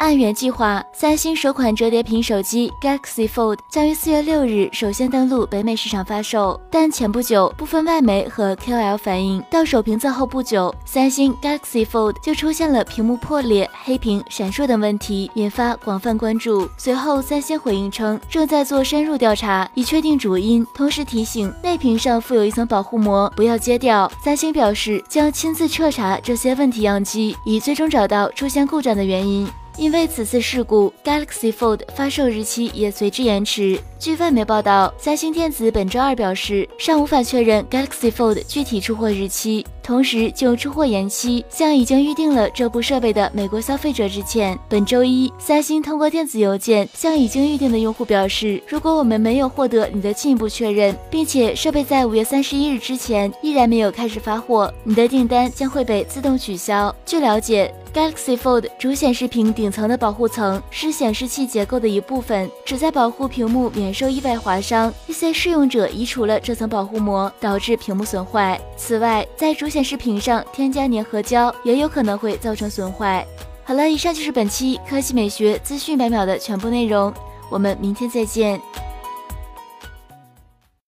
按原计划，三星首款折叠屏手机 Galaxy Fold 将于四月六日首先登陆北美市场发售。但前不久，部分外媒和 KOL 反映，到手评测后不久，三星 Galaxy Fold 就出现了屏幕破裂、黑屏闪烁等问题，引发广泛关注。随后，三星回应称，正在做深入调查，以确定主因，同时提醒内屏上附有一层保护膜，不要揭掉。三星表示，将亲自彻查这些问题样机，以最终找到出现故障的原因。因为此次事故，Galaxy Fold 发售日期也随之延迟。据外媒报道，三星电子本周二表示，尚无法确认 Galaxy Fold 具体出货日期，同时就出货延期向已经预定了这部设备的美国消费者致歉。本周一，三星通过电子邮件向已经预定的用户表示，如果我们没有获得你的进一步确认，并且设备在五月三十一日之前依然没有开始发货，你的订单将会被自动取消。据了解。Galaxy Fold 主显示屏顶层的保护层是显示器结构的一部分，旨在保护屏幕免受意外划伤。一些试用者移除了这层保护膜，导致屏幕损坏。此外，在主显示屏上添加粘合胶也有可能会造成损坏。好了，以上就是本期科技美学资讯百秒的全部内容，我们明天再见。